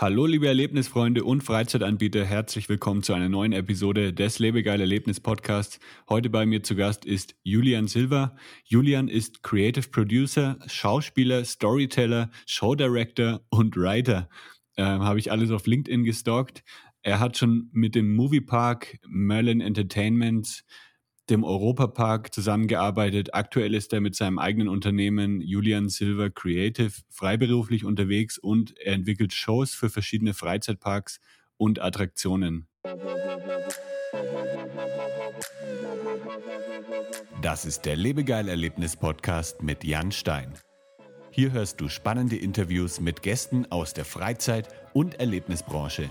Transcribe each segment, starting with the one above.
Hallo liebe Erlebnisfreunde und Freizeitanbieter, herzlich willkommen zu einer neuen Episode des Lebegeil Erlebnis Podcasts. Heute bei mir zu Gast ist Julian Silva. Julian ist Creative Producer, Schauspieler, Storyteller, Show Director und Writer. Ähm, Habe ich alles auf LinkedIn gestalkt. Er hat schon mit dem Moviepark Merlin Entertainment dem Europapark zusammengearbeitet. Aktuell ist er mit seinem eigenen Unternehmen Julian Silver Creative freiberuflich unterwegs und er entwickelt Shows für verschiedene Freizeitparks und Attraktionen. Das ist der Lebegeil-Erlebnis-Podcast mit Jan Stein. Hier hörst du spannende Interviews mit Gästen aus der Freizeit- und Erlebnisbranche.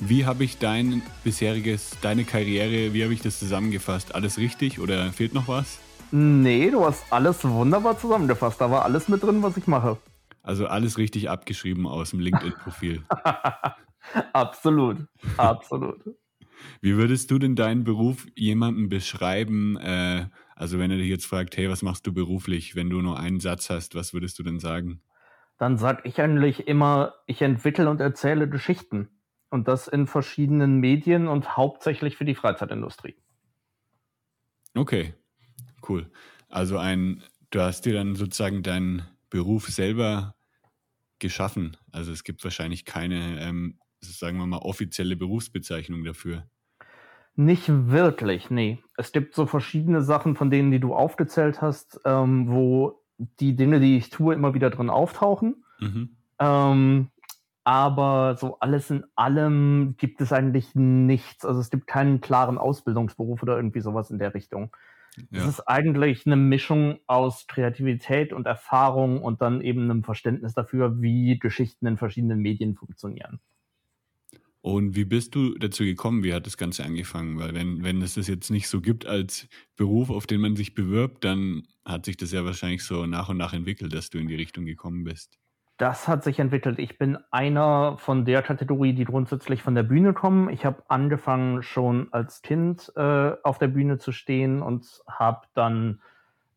Wie habe ich dein bisheriges, deine Karriere, wie habe ich das zusammengefasst? Alles richtig oder fehlt noch was? Nee, du hast alles wunderbar zusammengefasst. Da war alles mit drin, was ich mache. Also alles richtig abgeschrieben aus dem LinkedIn-Profil. absolut, absolut. Wie würdest du denn deinen Beruf jemandem beschreiben? Äh, also wenn er dich jetzt fragt, hey, was machst du beruflich? Wenn du nur einen Satz hast, was würdest du denn sagen? Dann sage ich eigentlich immer, ich entwickle und erzähle Geschichten. Und das in verschiedenen Medien und hauptsächlich für die Freizeitindustrie. Okay, cool. Also ein, du hast dir dann sozusagen deinen Beruf selber geschaffen. Also es gibt wahrscheinlich keine, ähm, sagen wir mal, offizielle Berufsbezeichnung dafür. Nicht wirklich, nee. Es gibt so verschiedene Sachen, von denen, die du aufgezählt hast, ähm, wo die Dinge, die ich tue, immer wieder drin auftauchen. Mhm. Ähm, aber so alles in allem gibt es eigentlich nichts. Also es gibt keinen klaren Ausbildungsberuf oder irgendwie sowas in der Richtung. Ja. Es ist eigentlich eine Mischung aus Kreativität und Erfahrung und dann eben einem Verständnis dafür, wie Geschichten in verschiedenen Medien funktionieren. Und wie bist du dazu gekommen? Wie hat das Ganze angefangen? Weil wenn, wenn es das jetzt nicht so gibt als Beruf, auf den man sich bewirbt, dann hat sich das ja wahrscheinlich so nach und nach entwickelt, dass du in die Richtung gekommen bist. Das hat sich entwickelt. Ich bin einer von der Kategorie, die grundsätzlich von der Bühne kommen. Ich habe angefangen schon als Kind äh, auf der Bühne zu stehen und habe dann,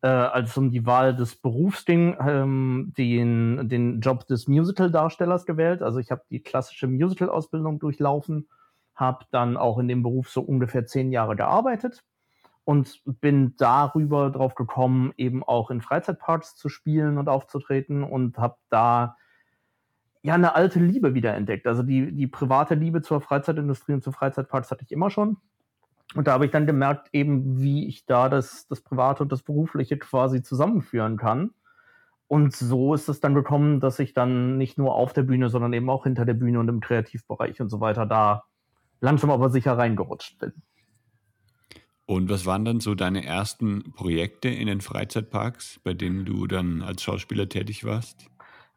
äh, als es um die Wahl des Berufs ging, ähm, den, den Job des Musical-Darstellers gewählt. Also ich habe die klassische Musical-Ausbildung durchlaufen, habe dann auch in dem Beruf so ungefähr zehn Jahre gearbeitet und bin darüber drauf gekommen, eben auch in Freizeitparks zu spielen und aufzutreten und habe da ja eine alte Liebe wieder entdeckt. Also die, die private Liebe zur Freizeitindustrie und zu Freizeitparks hatte ich immer schon. Und da habe ich dann gemerkt, eben wie ich da das, das Private und das Berufliche quasi zusammenführen kann. Und so ist es dann gekommen, dass ich dann nicht nur auf der Bühne, sondern eben auch hinter der Bühne und im Kreativbereich und so weiter da langsam aber sicher reingerutscht bin. Und was waren dann so deine ersten Projekte in den Freizeitparks, bei denen du dann als Schauspieler tätig warst?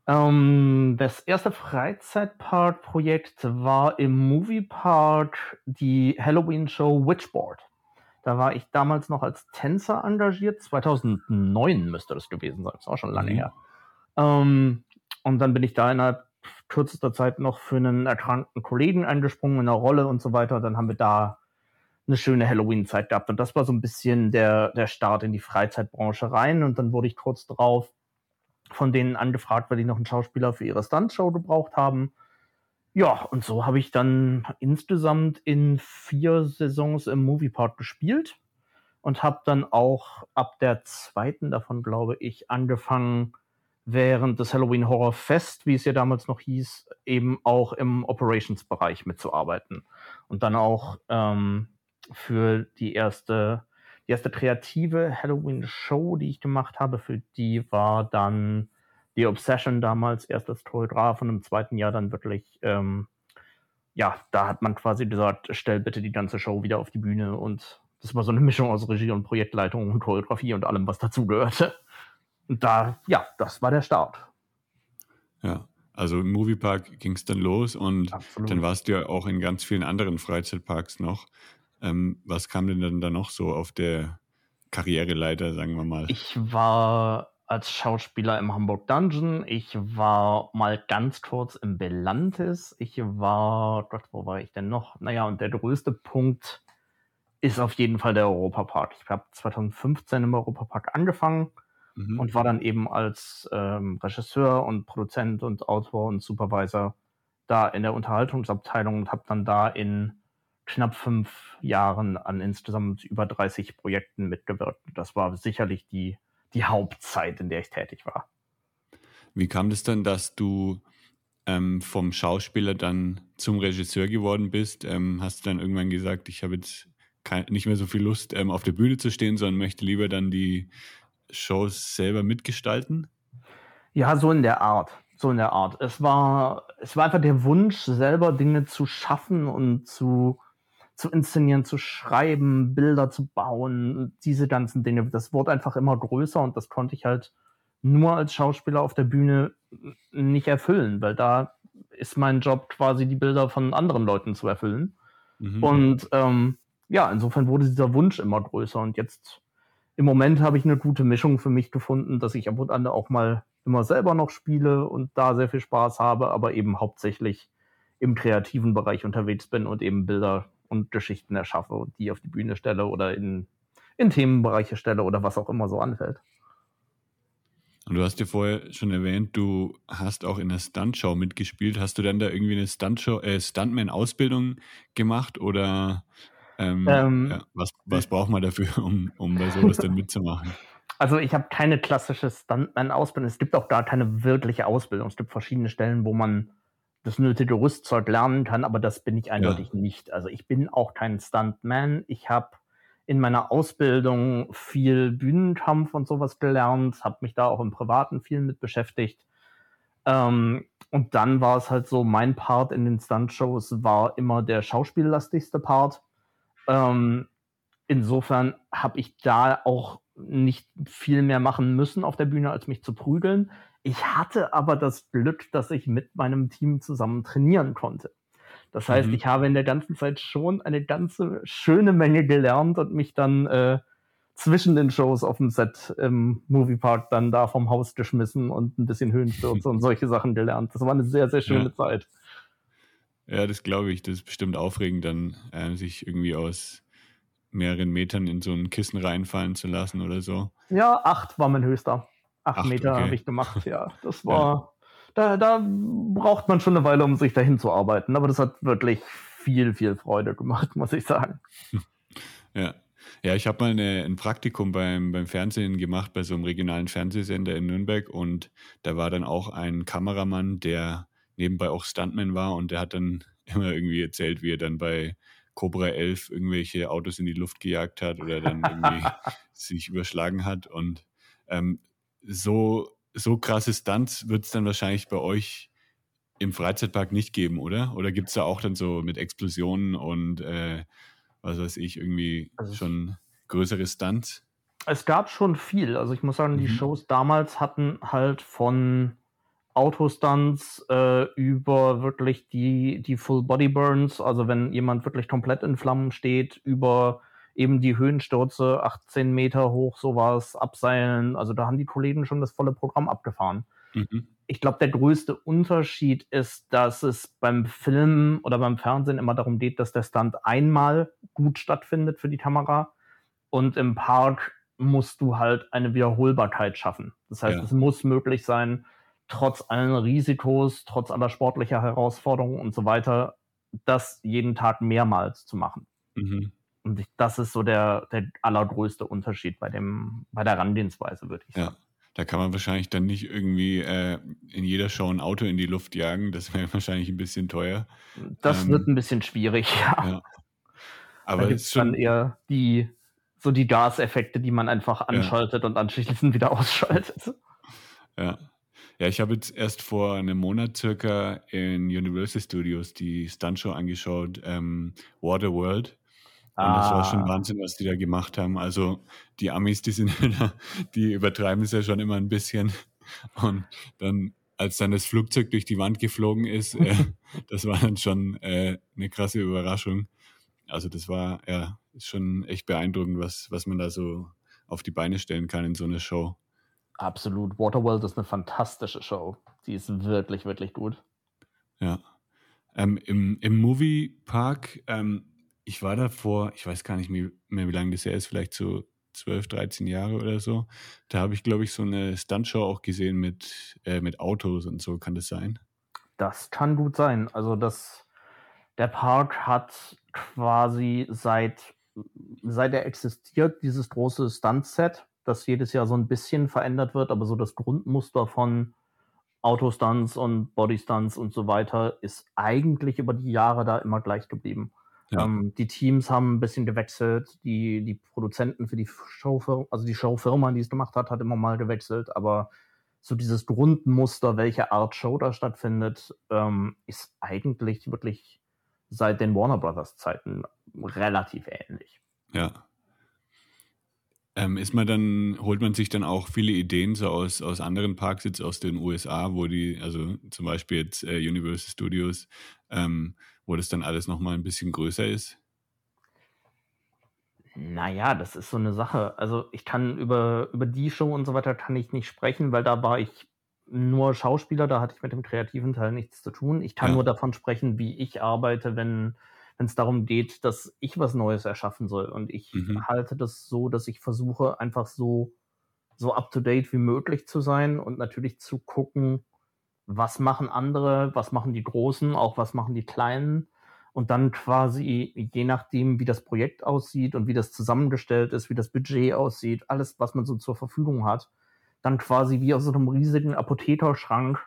Ähm, das erste Freizeitpark-Projekt war im Moviepark die Halloween-Show Witchboard. Da war ich damals noch als Tänzer engagiert. 2009 müsste das gewesen sein. Das auch schon lange mhm. her. Ähm, und dann bin ich da innerhalb kürzester Zeit noch für einen erkrankten Kollegen eingesprungen in einer Rolle und so weiter. Dann haben wir da eine schöne Halloween-Zeit gehabt. Und das war so ein bisschen der, der Start in die Freizeitbranche rein. Und dann wurde ich kurz drauf von denen angefragt, weil die noch einen Schauspieler für ihre Stuntshow gebraucht haben. Ja, und so habe ich dann insgesamt in vier Saisons im Moviepark gespielt und habe dann auch ab der zweiten davon, glaube ich, angefangen, während des Halloween Horror Fest, wie es ja damals noch hieß, eben auch im Operations-Bereich mitzuarbeiten. Und dann auch ähm, für die erste, die erste kreative Halloween-Show, die ich gemacht habe, für die war dann die Obsession damals erst als Choreograf und im zweiten Jahr dann wirklich, ähm, ja, da hat man quasi gesagt, stell bitte die ganze Show wieder auf die Bühne und das war so eine Mischung aus Regie und Projektleitung und Choreografie und allem, was dazugehörte. Und da, ja, das war der Start. Ja. Also im Moviepark ging es dann los und Absolut. dann warst du ja auch in ganz vielen anderen Freizeitparks noch. Ähm, was kam denn dann da noch so auf der Karriereleiter, sagen wir mal? Ich war als Schauspieler im Hamburg Dungeon. Ich war mal ganz kurz im Belantis. Ich war, Gott, wo war ich denn noch? Naja, und der größte Punkt ist auf jeden Fall der Europapark. Ich habe 2015 im Europapark angefangen mhm. und war dann eben als ähm, Regisseur und Produzent und Autor und Supervisor da in der Unterhaltungsabteilung und habe dann da in knapp fünf Jahren an insgesamt über 30 Projekten mitgewirkt. Das war sicherlich die, die Hauptzeit, in der ich tätig war. Wie kam das dann, dass du ähm, vom Schauspieler dann zum Regisseur geworden bist? Ähm, hast du dann irgendwann gesagt, ich habe jetzt kein, nicht mehr so viel Lust, ähm, auf der Bühne zu stehen, sondern möchte lieber dann die Shows selber mitgestalten? Ja, so in der Art. So in der Art. Es war, es war einfach der Wunsch, selber Dinge zu schaffen und zu, zu inszenieren, zu schreiben, Bilder zu bauen, diese ganzen Dinge. Das wurde einfach immer größer und das konnte ich halt nur als Schauspieler auf der Bühne nicht erfüllen, weil da ist mein Job quasi die Bilder von anderen Leuten zu erfüllen. Mhm. Und ähm, ja, insofern wurde dieser Wunsch immer größer und jetzt im Moment habe ich eine gute Mischung für mich gefunden, dass ich ab und an auch mal immer selber noch spiele und da sehr viel Spaß habe, aber eben hauptsächlich im kreativen Bereich unterwegs bin und eben Bilder und Geschichten erschaffe und die auf die Bühne stelle oder in, in Themenbereiche stelle oder was auch immer so anfällt. Und du hast ja vorher schon erwähnt, du hast auch in der Stuntshow mitgespielt. Hast du dann da irgendwie eine Stuntshow, äh, Stuntman-Ausbildung gemacht oder ähm, ähm, ja, was, was braucht man dafür, um, um bei sowas dann mitzumachen? Also ich habe keine klassische Stuntman-Ausbildung. Es gibt auch gar keine wirkliche Ausbildung. Es gibt verschiedene Stellen, wo man das nötige Rüstzeug lernen kann, aber das bin ich eindeutig ja. nicht. Also ich bin auch kein Stuntman. Ich habe in meiner Ausbildung viel Bühnenkampf und sowas gelernt, habe mich da auch im Privaten viel mit beschäftigt. Ähm, und dann war es halt so, mein Part in den Stuntshows war immer der schauspiellastigste Part. Ähm, insofern habe ich da auch nicht viel mehr machen müssen auf der Bühne, als mich zu prügeln. Ich hatte aber das Glück, dass ich mit meinem Team zusammen trainieren konnte. Das heißt, mhm. ich habe in der ganzen Zeit schon eine ganze schöne Menge gelernt und mich dann äh, zwischen den Shows auf dem Set im Moviepark dann da vom Haus geschmissen und ein bisschen Höhenstürze und solche Sachen gelernt. Das war eine sehr, sehr schöne ja. Zeit. Ja, das glaube ich. Das ist bestimmt aufregend, dann äh, sich irgendwie aus mehreren Metern in so ein Kissen reinfallen zu lassen oder so. Ja, acht war mein höchster. Acht, acht Meter okay. habe ich gemacht, ja. Das war, ja. da, da braucht man schon eine Weile, um sich dahin zu arbeiten. Aber das hat wirklich viel, viel Freude gemacht, muss ich sagen. Ja. Ja, ich habe mal eine, ein Praktikum beim, beim Fernsehen gemacht, bei so einem regionalen Fernsehsender in Nürnberg und da war dann auch ein Kameramann, der nebenbei auch Stuntman war und der hat dann immer irgendwie erzählt, wie er dann bei Cobra 11 irgendwelche Autos in die Luft gejagt hat oder dann irgendwie sich überschlagen hat. Und ähm, so, so krasse Stunts wird es dann wahrscheinlich bei euch im Freizeitpark nicht geben, oder? Oder gibt es da auch dann so mit Explosionen und äh, was weiß ich, irgendwie also schon größere Stunts? Es gab schon viel. Also ich muss sagen, die mhm. Shows damals hatten halt von Autostunts äh, über wirklich die, die Full Body Burns, also wenn jemand wirklich komplett in Flammen steht, über eben die Höhenstürze, 18 Meter hoch, sowas, abseilen. Also da haben die Kollegen schon das volle Programm abgefahren. Mhm. Ich glaube, der größte Unterschied ist, dass es beim Film oder beim Fernsehen immer darum geht, dass der Stunt einmal gut stattfindet für die Kamera und im Park musst du halt eine Wiederholbarkeit schaffen. Das heißt, ja. es muss möglich sein, trotz allen Risikos, trotz aller sportlicher Herausforderungen und so weiter, das jeden Tag mehrmals zu machen. Mhm. Und ich, das ist so der, der allergrößte Unterschied bei, dem, bei der Herangehensweise, würde ich sagen. Ja. Da kann man wahrscheinlich dann nicht irgendwie äh, in jeder Show ein Auto in die Luft jagen. Das wäre wahrscheinlich ein bisschen teuer. Das ähm, wird ein bisschen schwierig, ja. ja. Aber es ist dann eher die, so die Gaseffekte, die man einfach anschaltet ja. und anschließend wieder ausschaltet. Ja. Ja, ich habe jetzt erst vor einem Monat circa in Universal Studios die Stuntshow angeschaut, ähm, Waterworld. Und ah. das war schon ah. Wahnsinn, was die da gemacht haben. Also die Amis, die sind, die übertreiben es ja schon immer ein bisschen. Und dann, als dann das Flugzeug durch die Wand geflogen ist, äh, das war dann schon äh, eine krasse Überraschung. Also das war ja schon echt beeindruckend, was, was man da so auf die Beine stellen kann in so einer Show. Absolut. Waterworld ist eine fantastische Show. Die ist wirklich, wirklich gut. Ja. Ähm, Im im Moviepark, ähm, ich war da vor, ich weiß gar nicht mehr, wie lange das her ist, vielleicht so 12, 13 Jahre oder so. Da habe ich, glaube ich, so eine Stuntshow auch gesehen mit, äh, mit Autos und so. Kann das sein? Das kann gut sein. Also das, der Park hat quasi seit, seit er existiert, dieses große Stuntset, das jedes Jahr so ein bisschen verändert wird, aber so das Grundmuster von Autostunts und Bodystunts und so weiter ist eigentlich über die Jahre da immer gleich geblieben. Ja. Ähm, die Teams haben ein bisschen gewechselt, die, die Produzenten für die Showfirma, also die Showfirma, die es gemacht hat, hat immer mal gewechselt, aber so dieses Grundmuster, welche Art Show da stattfindet, ähm, ist eigentlich wirklich seit den Warner Brothers Zeiten relativ ähnlich. Ja. Ähm, ist man dann, holt man sich dann auch viele Ideen so aus, aus anderen Parks jetzt aus den USA, wo die, also zum Beispiel jetzt äh, Universal Studios, ähm, wo das dann alles nochmal ein bisschen größer ist? Naja, das ist so eine Sache. Also ich kann über, über die Show und so weiter kann ich nicht sprechen, weil da war ich nur Schauspieler, da hatte ich mit dem kreativen Teil nichts zu tun. Ich kann ja. nur davon sprechen, wie ich arbeite, wenn es darum geht, dass ich was Neues erschaffen soll. Und ich mhm. halte das so, dass ich versuche, einfach so, so up-to-date wie möglich zu sein und natürlich zu gucken, was machen andere, was machen die Großen, auch was machen die Kleinen. Und dann quasi, je nachdem, wie das Projekt aussieht und wie das zusammengestellt ist, wie das Budget aussieht, alles, was man so zur Verfügung hat, dann quasi wie aus einem riesigen Apothekerschrank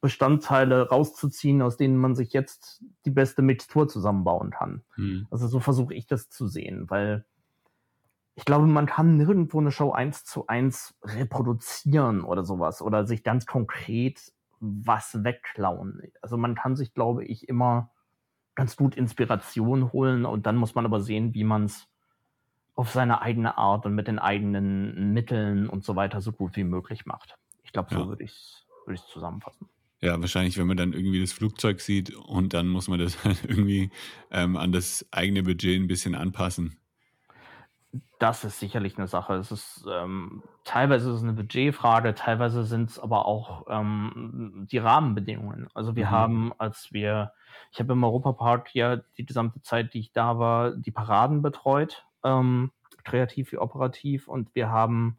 Bestandteile rauszuziehen, aus denen man sich jetzt die beste Mixtur zusammenbauen kann. Hm. Also so versuche ich das zu sehen, weil ich glaube, man kann nirgendwo eine Show eins zu eins reproduzieren oder sowas oder sich ganz konkret was wegklauen. Also man kann sich, glaube ich, immer ganz gut Inspiration holen und dann muss man aber sehen, wie man es auf seine eigene Art und mit den eigenen Mitteln und so weiter so gut wie möglich macht. Ich glaube, so ja. würde ich es würd zusammenfassen. Ja, wahrscheinlich, wenn man dann irgendwie das Flugzeug sieht und dann muss man das irgendwie ähm, an das eigene Budget ein bisschen anpassen. Das ist sicherlich eine Sache. Es ist ähm, teilweise ist es eine Budgetfrage, teilweise sind es aber auch ähm, die Rahmenbedingungen. Also wir mhm. haben, als wir, ich habe im Europapark ja die gesamte Zeit, die ich da war, die Paraden betreut, ähm, kreativ wie operativ, und wir haben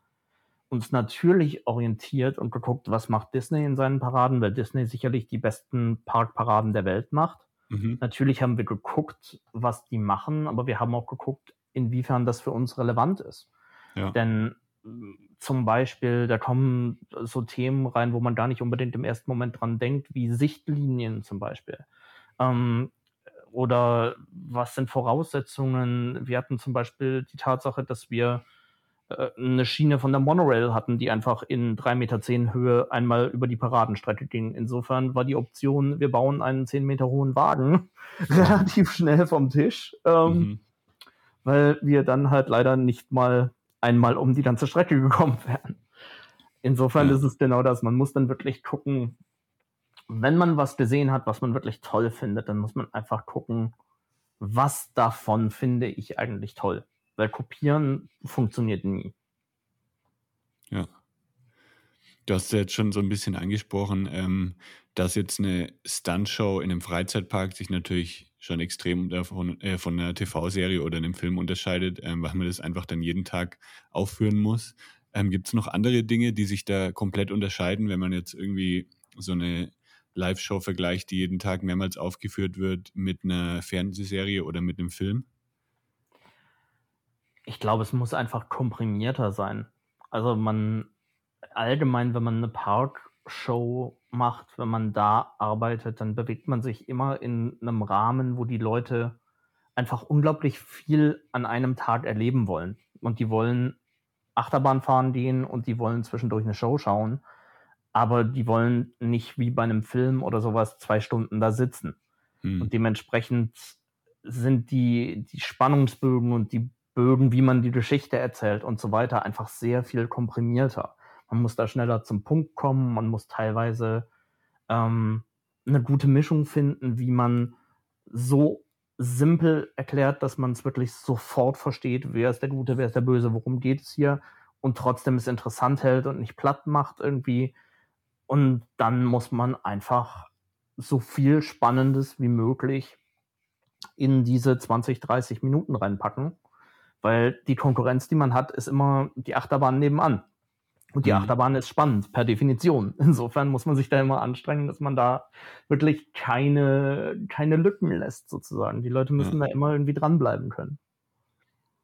uns natürlich orientiert und geguckt, was macht Disney in seinen Paraden, weil Disney sicherlich die besten Parkparaden der Welt macht. Mhm. Natürlich haben wir geguckt, was die machen, aber wir haben auch geguckt, inwiefern das für uns relevant ist. Ja. Denn zum Beispiel, da kommen so Themen rein, wo man gar nicht unbedingt im ersten Moment dran denkt, wie Sichtlinien zum Beispiel. Ähm, oder was sind Voraussetzungen? Wir hatten zum Beispiel die Tatsache, dass wir äh, eine Schiene von der Monorail hatten, die einfach in 3,10 Meter Höhe einmal über die Paradenstrecke ging. Insofern war die Option, wir bauen einen 10 Meter hohen Wagen relativ schnell vom Tisch. Ähm, mhm weil wir dann halt leider nicht mal einmal um die ganze Strecke gekommen wären. Insofern ja. ist es genau das. Man muss dann wirklich gucken, wenn man was gesehen hat, was man wirklich toll findet, dann muss man einfach gucken, was davon finde ich eigentlich toll. Weil kopieren funktioniert nie. Ja. Du hast ja jetzt schon so ein bisschen angesprochen, ähm, dass jetzt eine Stuntshow in einem Freizeitpark sich natürlich schon extrem davon, äh, von einer TV-Serie oder einem Film unterscheidet, ähm, weil man das einfach dann jeden Tag aufführen muss. Ähm, Gibt es noch andere Dinge, die sich da komplett unterscheiden, wenn man jetzt irgendwie so eine Live-Show vergleicht, die jeden Tag mehrmals aufgeführt wird mit einer Fernsehserie oder mit einem Film? Ich glaube, es muss einfach komprimierter sein. Also man allgemein, wenn man eine Parkshow macht, wenn man da arbeitet, dann bewegt man sich immer in einem Rahmen, wo die Leute einfach unglaublich viel an einem Tag erleben wollen. Und die wollen Achterbahn fahren gehen und die wollen zwischendurch eine Show schauen. Aber die wollen nicht wie bei einem Film oder sowas zwei Stunden da sitzen. Hm. Und dementsprechend sind die, die Spannungsbögen und die Bögen, wie man die Geschichte erzählt und so weiter, einfach sehr viel komprimierter man muss da schneller zum Punkt kommen, man muss teilweise ähm, eine gute Mischung finden, wie man so simpel erklärt, dass man es wirklich sofort versteht, wer ist der Gute, wer ist der Böse, worum geht es hier und trotzdem es interessant hält und nicht platt macht irgendwie. Und dann muss man einfach so viel Spannendes wie möglich in diese 20, 30 Minuten reinpacken, weil die Konkurrenz, die man hat, ist immer die Achterbahn nebenan. Und die mhm. Achterbahn ist spannend, per Definition. Insofern muss man sich da immer anstrengen, dass man da wirklich keine, keine Lücken lässt, sozusagen. Die Leute müssen ja. da immer irgendwie dranbleiben können.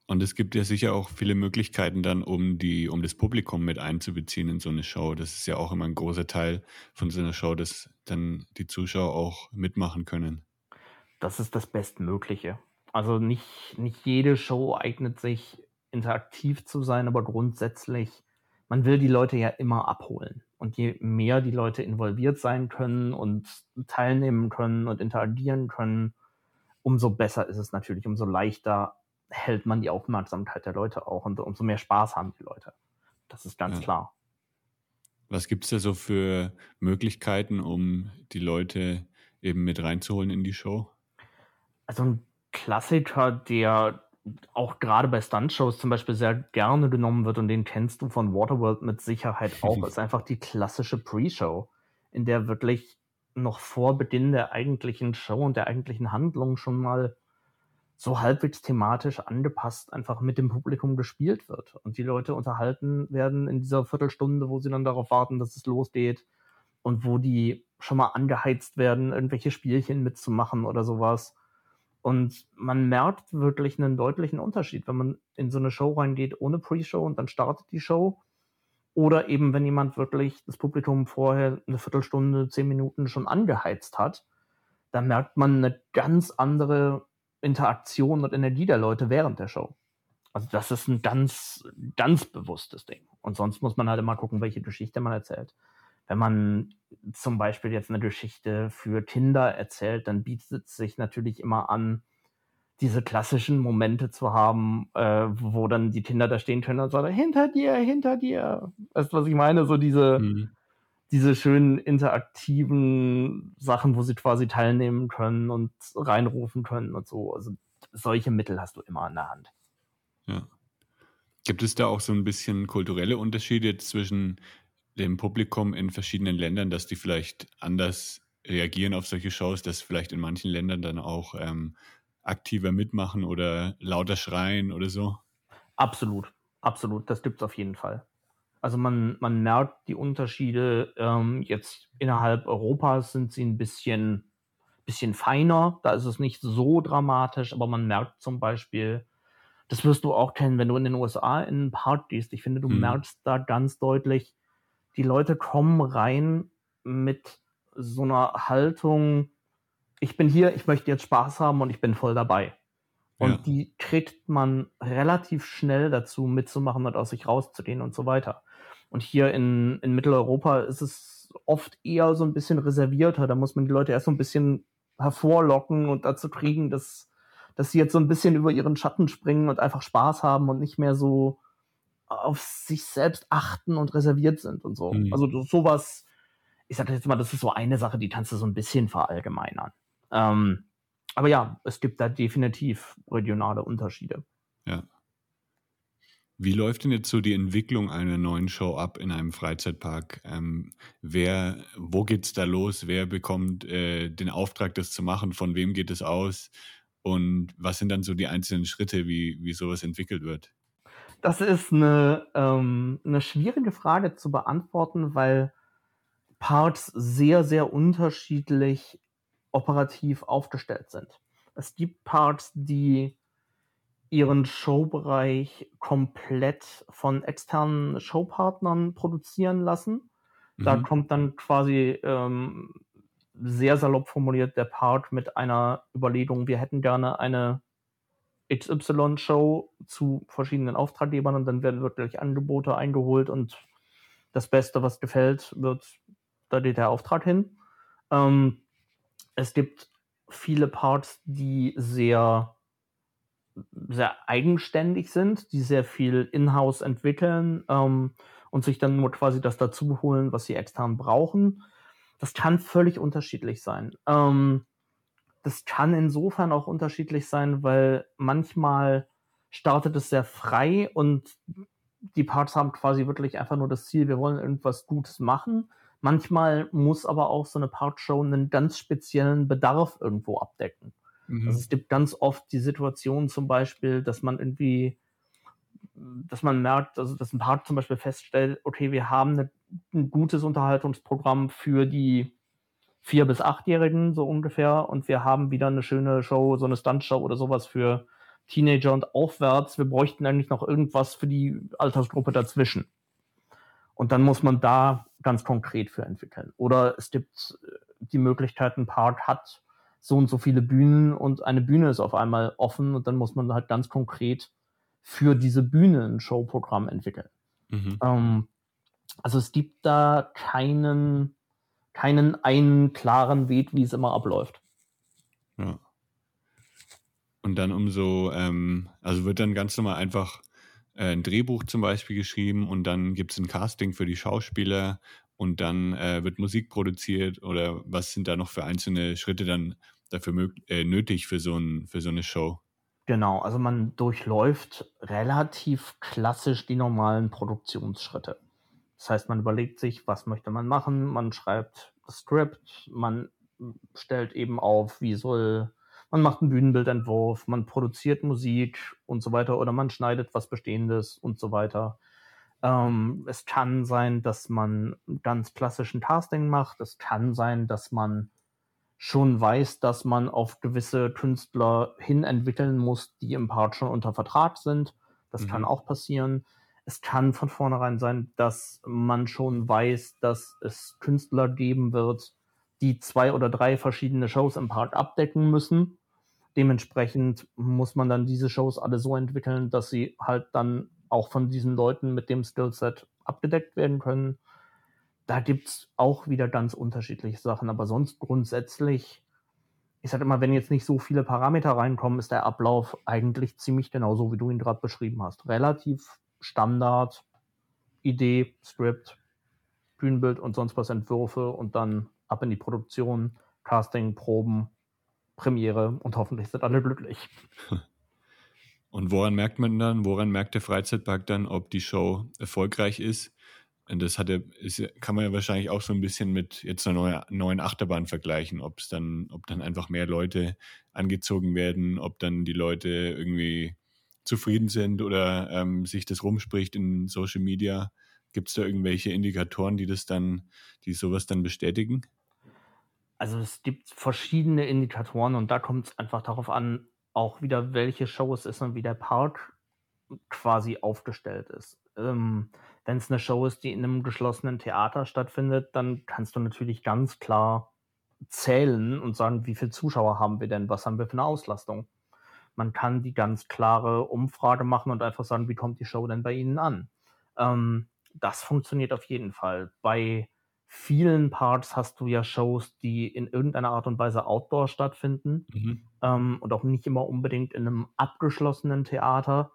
Und es gibt ja sicher auch viele Möglichkeiten dann, um die, um das Publikum mit einzubeziehen in so eine Show. Das ist ja auch immer ein großer Teil von so einer Show, dass dann die Zuschauer auch mitmachen können. Das ist das Bestmögliche. Also nicht, nicht jede Show eignet sich, interaktiv zu sein, aber grundsätzlich man will die Leute ja immer abholen. Und je mehr die Leute involviert sein können und teilnehmen können und interagieren können, umso besser ist es natürlich, umso leichter hält man die Aufmerksamkeit der Leute auch und umso mehr Spaß haben die Leute. Das ist ganz ja. klar. Was gibt es da so für Möglichkeiten, um die Leute eben mit reinzuholen in die Show? Also ein Klassiker, der auch gerade bei Stuntshows zum Beispiel sehr gerne genommen wird und den kennst du von Waterworld mit Sicherheit auch, ist einfach die klassische Pre-Show, in der wirklich noch vor Beginn der eigentlichen Show und der eigentlichen Handlung schon mal so halbwegs thematisch angepasst einfach mit dem Publikum gespielt wird. Und die Leute unterhalten werden in dieser Viertelstunde, wo sie dann darauf warten, dass es losgeht und wo die schon mal angeheizt werden, irgendwelche Spielchen mitzumachen oder sowas und man merkt wirklich einen deutlichen Unterschied, wenn man in so eine Show reingeht ohne Pre-Show und dann startet die Show. Oder eben, wenn jemand wirklich das Publikum vorher eine Viertelstunde, zehn Minuten schon angeheizt hat, dann merkt man eine ganz andere Interaktion und Energie der Leute während der Show. Also das ist ein ganz, ganz bewusstes Ding. Und sonst muss man halt immer gucken, welche Geschichte man erzählt. Wenn man zum Beispiel jetzt eine Geschichte für Kinder erzählt, dann bietet es sich natürlich immer an, diese klassischen Momente zu haben, äh, wo dann die Kinder da stehen können und sagen, hinter dir, hinter dir. Weißt du, was ich meine? So diese, mhm. diese schönen interaktiven Sachen, wo sie quasi teilnehmen können und reinrufen können und so. Also solche Mittel hast du immer an der Hand. Ja. Gibt es da auch so ein bisschen kulturelle Unterschiede zwischen dem Publikum in verschiedenen Ländern, dass die vielleicht anders reagieren auf solche Shows, dass vielleicht in manchen Ländern dann auch ähm, aktiver mitmachen oder lauter schreien oder so? Absolut, absolut, das gibt es auf jeden Fall. Also man, man merkt die Unterschiede. Ähm, jetzt innerhalb Europas sind sie ein bisschen, bisschen feiner. Da ist es nicht so dramatisch, aber man merkt zum Beispiel, das wirst du auch kennen, wenn du in den USA in einen Park gehst. Ich finde, du hm. merkst da ganz deutlich, die Leute kommen rein mit so einer Haltung, ich bin hier, ich möchte jetzt Spaß haben und ich bin voll dabei. Und ja. die kriegt man relativ schnell dazu, mitzumachen und aus sich rauszugehen und so weiter. Und hier in, in Mitteleuropa ist es oft eher so ein bisschen reservierter. Da muss man die Leute erst so ein bisschen hervorlocken und dazu kriegen, dass, dass sie jetzt so ein bisschen über ihren Schatten springen und einfach Spaß haben und nicht mehr so auf sich selbst achten und reserviert sind und so. Mhm. Also sowas, ich sage jetzt mal, das ist so eine Sache, die kannst du so ein bisschen verallgemeinern. Ähm, aber ja, es gibt da definitiv regionale Unterschiede. Ja. Wie läuft denn jetzt so die Entwicklung einer neuen Show ab in einem Freizeitpark? Ähm, wer, wo geht's da los? Wer bekommt äh, den Auftrag, das zu machen? Von wem geht es aus? Und was sind dann so die einzelnen Schritte, wie, wie sowas entwickelt wird? Das ist eine, ähm, eine schwierige Frage zu beantworten, weil Parts sehr, sehr unterschiedlich operativ aufgestellt sind. Es gibt Parts, die ihren Showbereich komplett von externen Showpartnern produzieren lassen. Da mhm. kommt dann quasi ähm, sehr salopp formuliert der Part mit einer Überlegung, wir hätten gerne eine XY-Show zu verschiedenen Auftraggebern und dann werden wirklich Angebote eingeholt und das Beste, was gefällt, wird, da geht der Auftrag hin. Ähm, es gibt viele Parts, die sehr, sehr eigenständig sind, die sehr viel in-house entwickeln ähm, und sich dann nur quasi das dazu holen, was sie extern brauchen. Das kann völlig unterschiedlich sein. Ähm, das kann insofern auch unterschiedlich sein, weil manchmal startet es sehr frei und die Parts haben quasi wirklich einfach nur das Ziel, wir wollen irgendwas Gutes machen. Manchmal muss aber auch so eine Part-Show einen ganz speziellen Bedarf irgendwo abdecken. Mhm. Also es gibt ganz oft die Situation zum Beispiel, dass man irgendwie, dass man merkt, also dass ein Part zum Beispiel feststellt, okay, wir haben eine, ein gutes Unterhaltungsprogramm für die vier bis achtjährigen so ungefähr und wir haben wieder eine schöne Show, so eine Stuntshow oder sowas für Teenager und aufwärts. Wir bräuchten eigentlich noch irgendwas für die Altersgruppe dazwischen. Und dann muss man da ganz konkret für entwickeln. Oder es gibt äh, die Möglichkeit, ein Park hat so und so viele Bühnen und eine Bühne ist auf einmal offen und dann muss man halt ganz konkret für diese Bühne ein Showprogramm entwickeln. Mhm. Ähm, also es gibt da keinen, keinen einen klaren Weg, wie es immer abläuft. Ja. Und dann umso, ähm, also wird dann ganz normal einfach äh, ein Drehbuch zum Beispiel geschrieben und dann gibt es ein Casting für die Schauspieler und dann äh, wird Musik produziert oder was sind da noch für einzelne Schritte dann dafür äh, nötig für so, ein, für so eine Show? Genau, also man durchläuft relativ klassisch die normalen Produktionsschritte. Das heißt, man überlegt sich, was möchte man machen, man schreibt das Skript, man stellt eben auf, wie soll man macht einen Bühnenbildentwurf, man produziert Musik und so weiter oder man schneidet was Bestehendes und so weiter. Ähm, es kann sein, dass man ganz klassischen Casting macht. Es kann sein, dass man schon weiß, dass man auf gewisse Künstler hin entwickeln muss, die im Part schon unter Vertrag sind. Das mhm. kann auch passieren. Es kann von vornherein sein, dass man schon weiß, dass es Künstler geben wird, die zwei oder drei verschiedene Shows im Park abdecken müssen. Dementsprechend muss man dann diese Shows alle so entwickeln, dass sie halt dann auch von diesen Leuten mit dem Skillset abgedeckt werden können. Da gibt es auch wieder ganz unterschiedliche Sachen, aber sonst grundsätzlich, ich sage immer, wenn jetzt nicht so viele Parameter reinkommen, ist der Ablauf eigentlich ziemlich genauso, wie du ihn gerade beschrieben hast. Relativ Standard, Idee, Script, Bühnenbild und sonst was Entwürfe und dann ab in die Produktion, Casting, Proben, Premiere und hoffentlich sind alle glücklich. Und woran merkt man dann, woran merkt der Freizeitpark dann, ob die Show erfolgreich ist? Und das hat ja, ist, kann man ja wahrscheinlich auch so ein bisschen mit jetzt einer neuen, neuen Achterbahn vergleichen, ob es dann, ob dann einfach mehr Leute angezogen werden, ob dann die Leute irgendwie zufrieden sind oder ähm, sich das rumspricht in Social Media. Gibt es da irgendwelche Indikatoren, die das dann, die sowas dann bestätigen? Also es gibt verschiedene Indikatoren und da kommt es einfach darauf an, auch wieder welche Show es ist und wie der Park quasi aufgestellt ist. Ähm, Wenn es eine Show ist, die in einem geschlossenen Theater stattfindet, dann kannst du natürlich ganz klar zählen und sagen, wie viele Zuschauer haben wir denn, was haben wir für eine Auslastung. Man kann die ganz klare Umfrage machen und einfach sagen, wie kommt die Show denn bei Ihnen an. Ähm, das funktioniert auf jeden Fall. Bei vielen Parts hast du ja Shows, die in irgendeiner Art und Weise outdoor stattfinden mhm. ähm, und auch nicht immer unbedingt in einem abgeschlossenen Theater.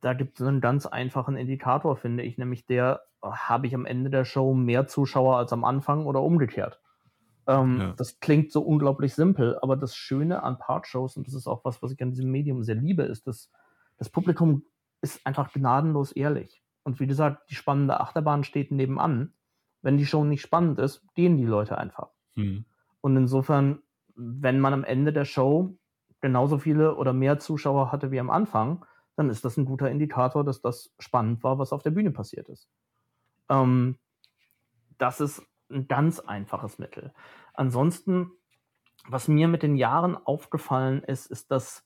Da gibt es einen ganz einfachen Indikator, finde ich, nämlich der, habe ich am Ende der Show mehr Zuschauer als am Anfang oder umgekehrt. Ähm, ja. Das klingt so unglaublich simpel, aber das Schöne an Part-Shows, und das ist auch was, was ich an diesem Medium sehr liebe, ist, dass das Publikum ist einfach gnadenlos ehrlich. Und wie gesagt, die spannende Achterbahn steht nebenan wenn die Show nicht spannend ist, gehen die Leute einfach. Mhm. Und insofern, wenn man am Ende der Show genauso viele oder mehr Zuschauer hatte wie am Anfang, dann ist das ein guter Indikator, dass das spannend war, was auf der Bühne passiert ist. Ähm, das ist ein ganz einfaches Mittel. Ansonsten, was mir mit den Jahren aufgefallen ist, ist, dass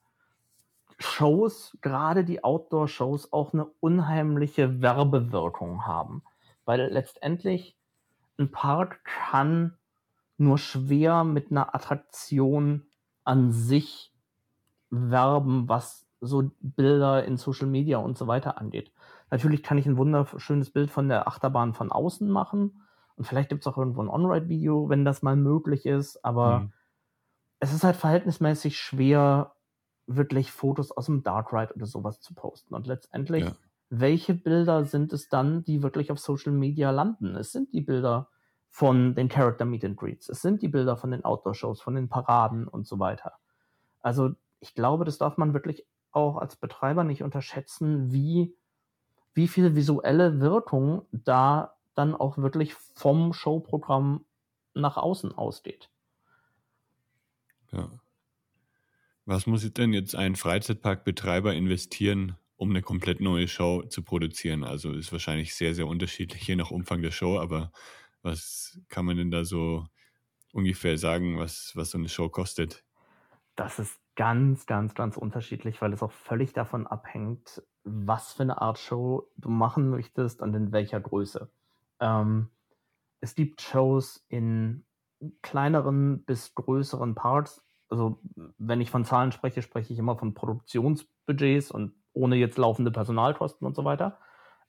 Shows, gerade die Outdoor-Shows, auch eine unheimliche Werbewirkung haben. Weil letztendlich ein Park kann nur schwer mit einer Attraktion an sich werben, was so Bilder in Social Media und so weiter angeht. Natürlich kann ich ein wunderschönes Bild von der Achterbahn von außen machen und vielleicht gibt es auch irgendwo ein On-Ride-Video, wenn das mal möglich ist, aber mhm. es ist halt verhältnismäßig schwer, wirklich Fotos aus dem Dark Ride oder sowas zu posten. Und letztendlich ja welche Bilder sind es dann, die wirklich auf Social Media landen? Es sind die Bilder von den Character Meet and Greets. Es sind die Bilder von den Outdoor-Shows, von den Paraden und so weiter. Also ich glaube, das darf man wirklich auch als Betreiber nicht unterschätzen, wie, wie viel visuelle Wirkung da dann auch wirklich vom Showprogramm nach außen ausgeht. Ja. Was muss denn jetzt ein Freizeitparkbetreiber investieren, um eine komplett neue Show zu produzieren? Also ist wahrscheinlich sehr, sehr unterschiedlich, je nach Umfang der Show, aber was kann man denn da so ungefähr sagen, was, was so eine Show kostet? Das ist ganz, ganz, ganz unterschiedlich, weil es auch völlig davon abhängt, was für eine Art Show du machen möchtest und in welcher Größe. Ähm, es gibt Shows in kleineren bis größeren Parts. Also wenn ich von Zahlen spreche, spreche ich immer von Produktionsbudgets und ohne jetzt laufende Personalkosten und so weiter.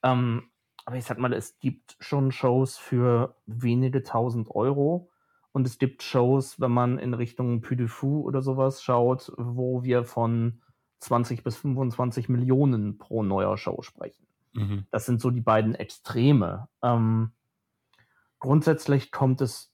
Ähm, aber ich sag mal, es gibt schon Shows für wenige tausend Euro und es gibt Shows, wenn man in Richtung Puy oder sowas schaut, wo wir von 20 bis 25 Millionen pro neuer Show sprechen. Mhm. Das sind so die beiden Extreme. Ähm, grundsätzlich kommt es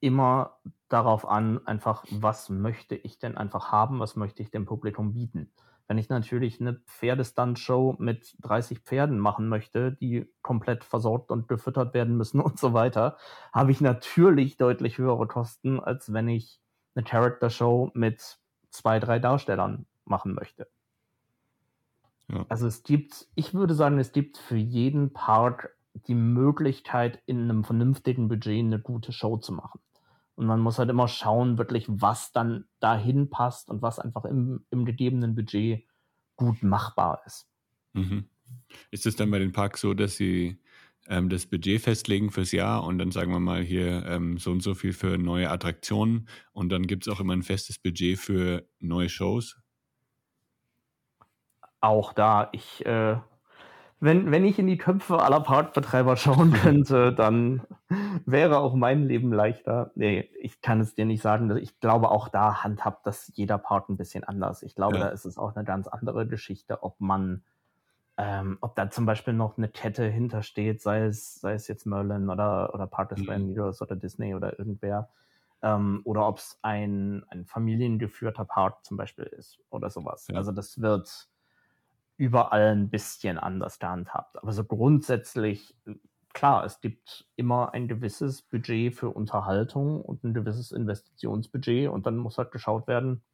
immer darauf an, einfach, was möchte ich denn einfach haben, was möchte ich dem Publikum bieten. Wenn ich natürlich eine Pferdestunt-Show mit 30 Pferden machen möchte, die komplett versorgt und gefüttert werden müssen und so weiter, habe ich natürlich deutlich höhere Kosten, als wenn ich eine Character-Show mit zwei, drei Darstellern machen möchte. Ja. Also es gibt, ich würde sagen, es gibt für jeden Park die Möglichkeit, in einem vernünftigen Budget eine gute Show zu machen. Und man muss halt immer schauen, wirklich, was dann dahin passt und was einfach im, im gegebenen Budget gut machbar ist. Mhm. Ist es dann bei den Parks so, dass sie ähm, das Budget festlegen fürs Jahr und dann sagen wir mal hier ähm, so und so viel für neue Attraktionen und dann gibt es auch immer ein festes Budget für neue Shows? Auch da, ich äh, wenn, wenn ich in die Köpfe aller Parkbetreiber schauen könnte, dann wäre auch mein Leben leichter. Nee, ich kann es dir nicht sagen. Ich glaube, auch da handhabt das jeder Park ein bisschen anders. Ich glaube, ja. da ist es auch eine ganz andere Geschichte, ob man, ähm, ob da zum Beispiel noch eine Kette hintersteht, sei es, sei es jetzt Merlin oder, oder Park des mhm. oder Disney oder irgendwer. Ähm, oder ob es ein, ein familiengeführter Park zum Beispiel ist oder sowas. Ja. Also das wird überall ein bisschen anders gehandhabt. Aber so grundsätzlich, klar, es gibt immer ein gewisses Budget für Unterhaltung und ein gewisses Investitionsbudget und dann muss halt geschaut werden,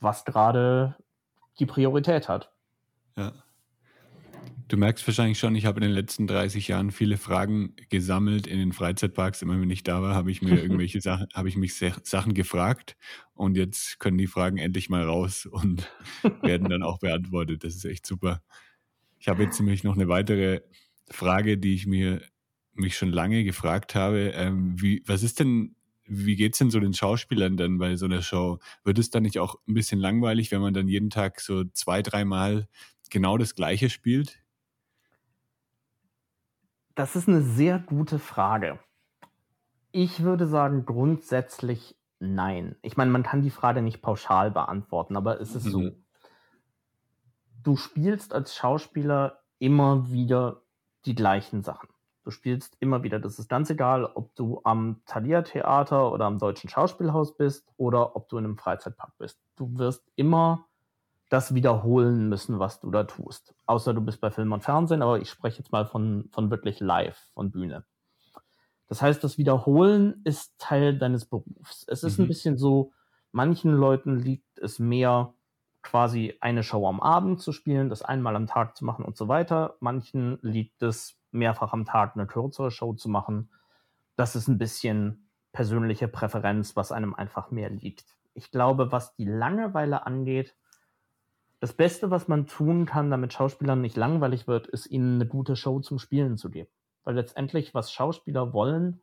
was gerade die Priorität hat. Ja. Du merkst wahrscheinlich schon, ich habe in den letzten 30 Jahren viele Fragen gesammelt in den Freizeitparks. Immer wenn ich da war, habe ich mir irgendwelche Sachen, habe ich mich Sachen gefragt und jetzt können die Fragen endlich mal raus und werden dann auch beantwortet. Das ist echt super. Ich habe jetzt nämlich noch eine weitere Frage, die ich mir mich schon lange gefragt habe. Ähm, wie, was ist denn, wie geht es denn so den Schauspielern dann bei so einer Show? Wird es dann nicht auch ein bisschen langweilig, wenn man dann jeden Tag so zwei, dreimal genau das Gleiche spielt? Das ist eine sehr gute Frage. Ich würde sagen, grundsätzlich nein. Ich meine, man kann die Frage nicht pauschal beantworten, aber es ist mhm. so. Du spielst als Schauspieler immer wieder die gleichen Sachen. Du spielst immer wieder, das ist ganz egal, ob du am Thalia Theater oder am Deutschen Schauspielhaus bist oder ob du in einem Freizeitpark bist. Du wirst immer das wiederholen müssen, was du da tust. Außer du bist bei Film und Fernsehen, aber ich spreche jetzt mal von, von wirklich live, von Bühne. Das heißt, das Wiederholen ist Teil deines Berufs. Es ist mhm. ein bisschen so, manchen Leuten liegt es mehr, quasi eine Show am Abend zu spielen, das einmal am Tag zu machen und so weiter. Manchen liegt es mehrfach am Tag eine kürzere Show zu machen. Das ist ein bisschen persönliche Präferenz, was einem einfach mehr liegt. Ich glaube, was die Langeweile angeht, das Beste, was man tun kann, damit Schauspielern nicht langweilig wird, ist ihnen eine gute Show zum Spielen zu geben. Weil letztendlich, was Schauspieler wollen,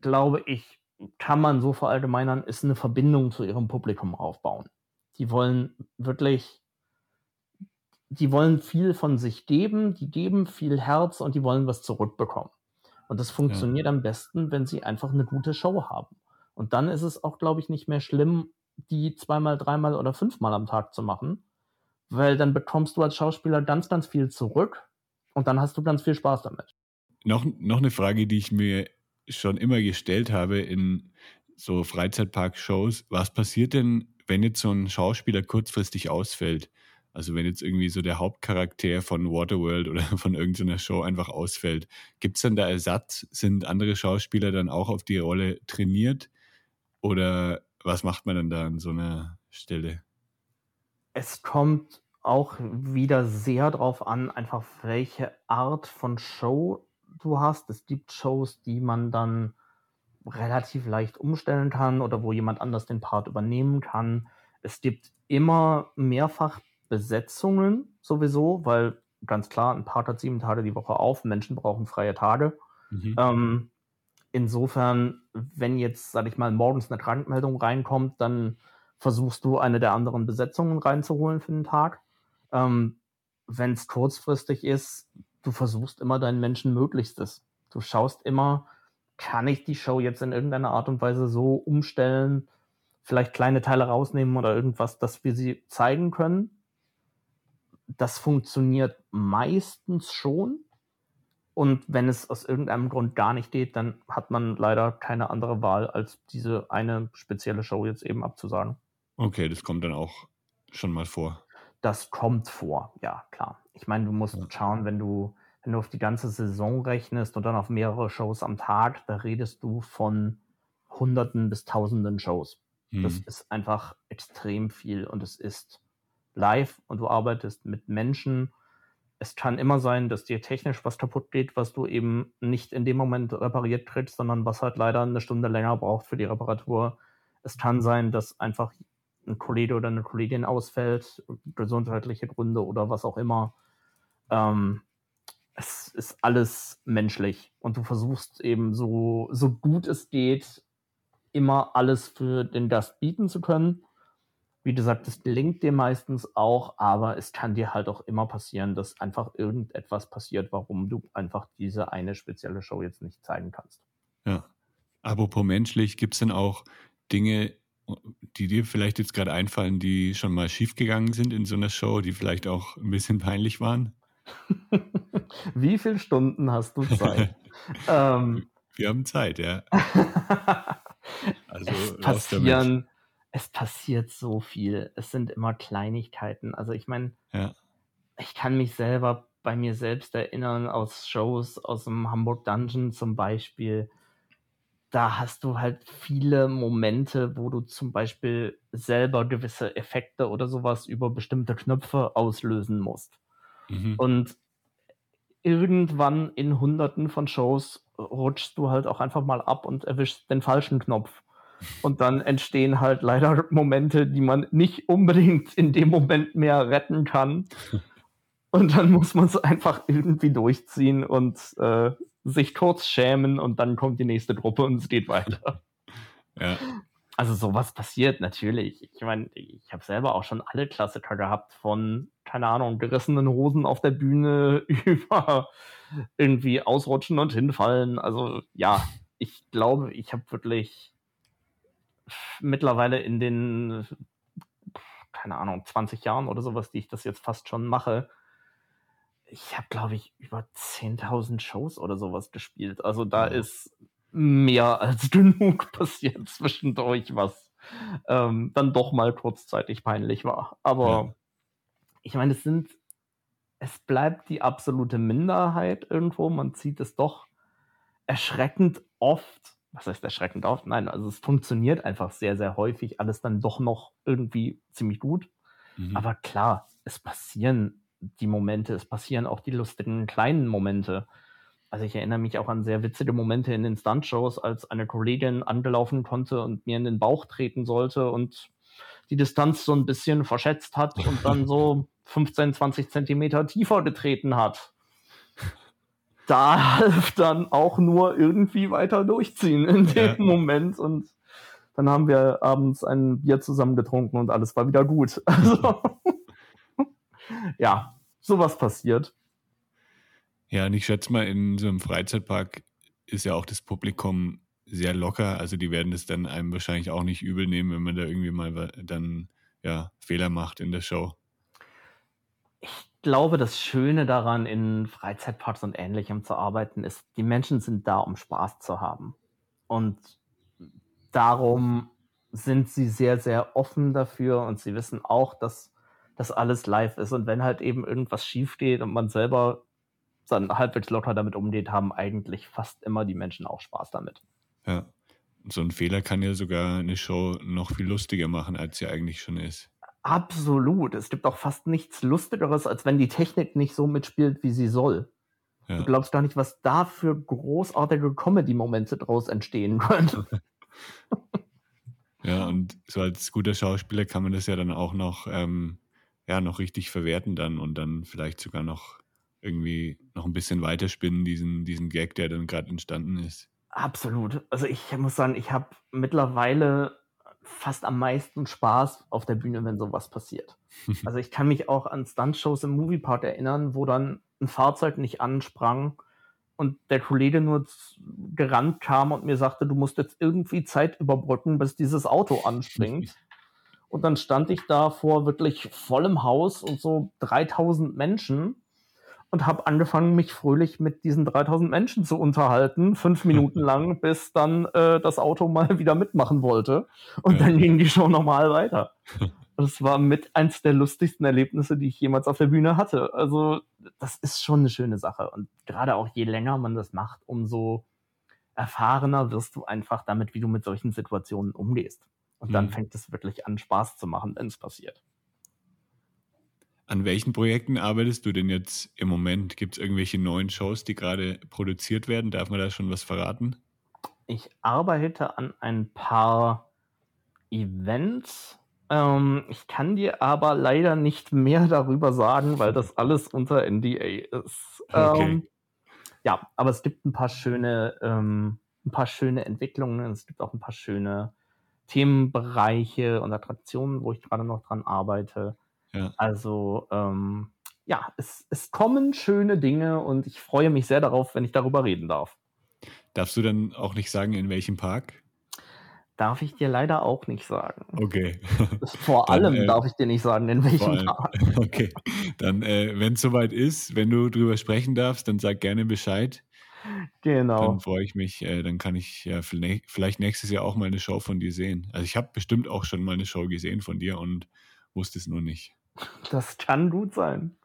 glaube ich, kann man so verallgemeinern, ist eine Verbindung zu ihrem Publikum aufbauen. Die wollen wirklich, die wollen viel von sich geben, die geben viel Herz und die wollen was zurückbekommen. Und das funktioniert ja. am besten, wenn sie einfach eine gute Show haben. Und dann ist es auch, glaube ich, nicht mehr schlimm, die zweimal, dreimal oder fünfmal am Tag zu machen, weil dann bekommst du als Schauspieler ganz, ganz viel zurück und dann hast du ganz viel Spaß damit. Noch, noch eine Frage, die ich mir schon immer gestellt habe in so Freizeitpark-Shows. Was passiert denn, wenn jetzt so ein Schauspieler kurzfristig ausfällt? Also wenn jetzt irgendwie so der Hauptcharakter von Waterworld oder von irgendeiner Show einfach ausfällt, gibt es dann da Ersatz? Sind andere Schauspieler dann auch auf die Rolle trainiert? Oder was macht man dann da an so einer Stelle? Es kommt auch wieder sehr darauf an, einfach welche Art von Show du hast. Es gibt Shows, die man dann relativ leicht umstellen kann oder wo jemand anders den Part übernehmen kann. Es gibt immer mehrfach Besetzungen sowieso, weil ganz klar, ein Part hat sieben Tage die Woche auf, Menschen brauchen freie Tage. Mhm. Ähm, insofern, wenn jetzt, sag ich mal, morgens eine Krankmeldung reinkommt, dann versuchst du eine der anderen Besetzungen reinzuholen für den Tag. Ähm, wenn es kurzfristig ist, du versuchst immer deinen Menschen Möglichstes. Du schaust immer, kann ich die Show jetzt in irgendeiner Art und Weise so umstellen, vielleicht kleine Teile rausnehmen oder irgendwas, dass wir sie zeigen können das funktioniert meistens schon. Und wenn es aus irgendeinem Grund gar nicht geht, dann hat man leider keine andere Wahl, als diese eine spezielle Show jetzt eben abzusagen. Okay, das kommt dann auch schon mal vor. Das kommt vor, ja, klar. Ich meine, du musst ja. schauen, wenn du, wenn du auf die ganze Saison rechnest und dann auf mehrere Shows am Tag, da redest du von Hunderten bis Tausenden Shows. Hm. Das ist einfach extrem viel und es ist live und du arbeitest mit Menschen. Es kann immer sein, dass dir technisch was kaputt geht, was du eben nicht in dem Moment repariert kriegst, sondern was halt leider eine Stunde länger braucht für die Reparatur. Es kann sein, dass einfach ein Kollege oder eine Kollegin ausfällt, gesundheitliche Gründe oder was auch immer. Ähm, es ist alles menschlich und du versuchst eben so, so gut es geht, immer alles für den Gast bieten zu können. Wie gesagt, das gelingt dir meistens auch, aber es kann dir halt auch immer passieren, dass einfach irgendetwas passiert, warum du einfach diese eine spezielle Show jetzt nicht zeigen kannst. Ja. Apropos menschlich, gibt es denn auch Dinge, die dir vielleicht jetzt gerade einfallen, die schon mal schiefgegangen sind in so einer Show, die vielleicht auch ein bisschen peinlich waren? Wie viele Stunden hast du Zeit? ähm, Wir haben Zeit, ja. also es passieren es passiert so viel. Es sind immer Kleinigkeiten. Also ich meine, ja. ich kann mich selber bei mir selbst erinnern aus Shows aus dem Hamburg Dungeon zum Beispiel. Da hast du halt viele Momente, wo du zum Beispiel selber gewisse Effekte oder sowas über bestimmte Knöpfe auslösen musst. Mhm. Und irgendwann in hunderten von Shows rutschst du halt auch einfach mal ab und erwischst den falschen Knopf. Und dann entstehen halt leider Momente, die man nicht unbedingt in dem Moment mehr retten kann. Und dann muss man es einfach irgendwie durchziehen und äh, sich kurz schämen und dann kommt die nächste Gruppe und es geht weiter. Ja. Also sowas passiert natürlich. Ich meine, ich habe selber auch schon alle Klassiker gehabt von, keine Ahnung, gerissenen Hosen auf der Bühne über irgendwie ausrutschen und hinfallen. Also ja, ich glaube, ich habe wirklich mittlerweile in den, keine Ahnung, 20 Jahren oder sowas, die ich das jetzt fast schon mache, ich habe, glaube ich, über 10.000 Shows oder sowas gespielt. Also da ja. ist mehr als genug passiert zwischendurch, was ähm, dann doch mal kurzzeitig peinlich war. Aber ja. ich meine, es sind, es bleibt die absolute Minderheit irgendwo. Man sieht es doch erschreckend oft was heißt erschreckend auf? Nein, also es funktioniert einfach sehr, sehr häufig, alles dann doch noch irgendwie ziemlich gut. Mhm. Aber klar, es passieren die Momente, es passieren auch die lustigen kleinen Momente. Also ich erinnere mich auch an sehr witzige Momente in den Stunt-Shows, als eine Kollegin angelaufen konnte und mir in den Bauch treten sollte und die Distanz so ein bisschen verschätzt hat und dann so 15, 20 Zentimeter tiefer getreten hat da half dann auch nur irgendwie weiter durchziehen in dem ja. Moment und dann haben wir abends ein Bier zusammen getrunken und alles war wieder gut. Also, ja, sowas passiert. Ja, und ich schätze mal, in so einem Freizeitpark ist ja auch das Publikum sehr locker. Also die werden das dann einem wahrscheinlich auch nicht übel nehmen, wenn man da irgendwie mal dann ja, Fehler macht in der Show. Ich glaube, das Schöne daran, in Freizeitparks und Ähnlichem zu arbeiten, ist, die Menschen sind da, um Spaß zu haben. Und darum sind sie sehr, sehr offen dafür und sie wissen auch, dass das alles live ist. Und wenn halt eben irgendwas schief geht und man selber dann halbwegs locker damit umgeht, haben eigentlich fast immer die Menschen auch Spaß damit. Ja. So ein Fehler kann ja sogar eine Show noch viel lustiger machen, als sie eigentlich schon ist. Absolut. Es gibt auch fast nichts Lustigeres, als wenn die Technik nicht so mitspielt, wie sie soll. Ja. Du glaubst gar nicht, was da für großartige Comedy-Momente draus entstehen können. ja, und so als guter Schauspieler kann man das ja dann auch noch, ähm, ja, noch richtig verwerten dann und dann vielleicht sogar noch irgendwie noch ein bisschen weiterspinnen, diesen, diesen Gag, der dann gerade entstanden ist. Absolut. Also ich muss sagen, ich habe mittlerweile fast am meisten Spaß auf der Bühne, wenn sowas passiert. also ich kann mich auch an Stuntshows im Moviepark erinnern, wo dann ein Fahrzeug nicht ansprang und der Kollege nur gerannt kam und mir sagte, du musst jetzt irgendwie Zeit überbrücken, bis dieses Auto anspringt. und dann stand ich da vor wirklich vollem Haus und so 3000 Menschen und habe angefangen, mich fröhlich mit diesen 3000 Menschen zu unterhalten, fünf Minuten lang, bis dann äh, das Auto mal wieder mitmachen wollte. Und ja. dann ging die Show nochmal weiter. Das war mit eins der lustigsten Erlebnisse, die ich jemals auf der Bühne hatte. Also, das ist schon eine schöne Sache. Und gerade auch je länger man das macht, umso erfahrener wirst du einfach damit, wie du mit solchen Situationen umgehst. Und dann mhm. fängt es wirklich an, Spaß zu machen, wenn es passiert. An welchen Projekten arbeitest du denn jetzt im Moment? Gibt es irgendwelche neuen Shows, die gerade produziert werden? Darf man da schon was verraten? Ich arbeite an ein paar Events. Ähm, ich kann dir aber leider nicht mehr darüber sagen, weil das alles unter NDA ist. Okay. Ähm, ja, aber es gibt ein paar schöne, ähm, ein paar schöne Entwicklungen. Es gibt auch ein paar schöne Themenbereiche und Attraktionen, wo ich gerade noch dran arbeite. Ja. Also ähm, ja, es, es kommen schöne Dinge und ich freue mich sehr darauf, wenn ich darüber reden darf. Darfst du dann auch nicht sagen, in welchem Park? Darf ich dir leider auch nicht sagen. Okay. Vor dann, allem äh, darf ich dir nicht sagen, in welchem Park. Okay. Dann, äh, wenn es soweit ist, wenn du drüber sprechen darfst, dann sag gerne Bescheid. Genau. Dann freue ich mich, äh, dann kann ich ja vielleicht nächstes Jahr auch mal eine Show von dir sehen. Also ich habe bestimmt auch schon mal eine Show gesehen von dir und wusste es nur nicht. Das kann gut sein.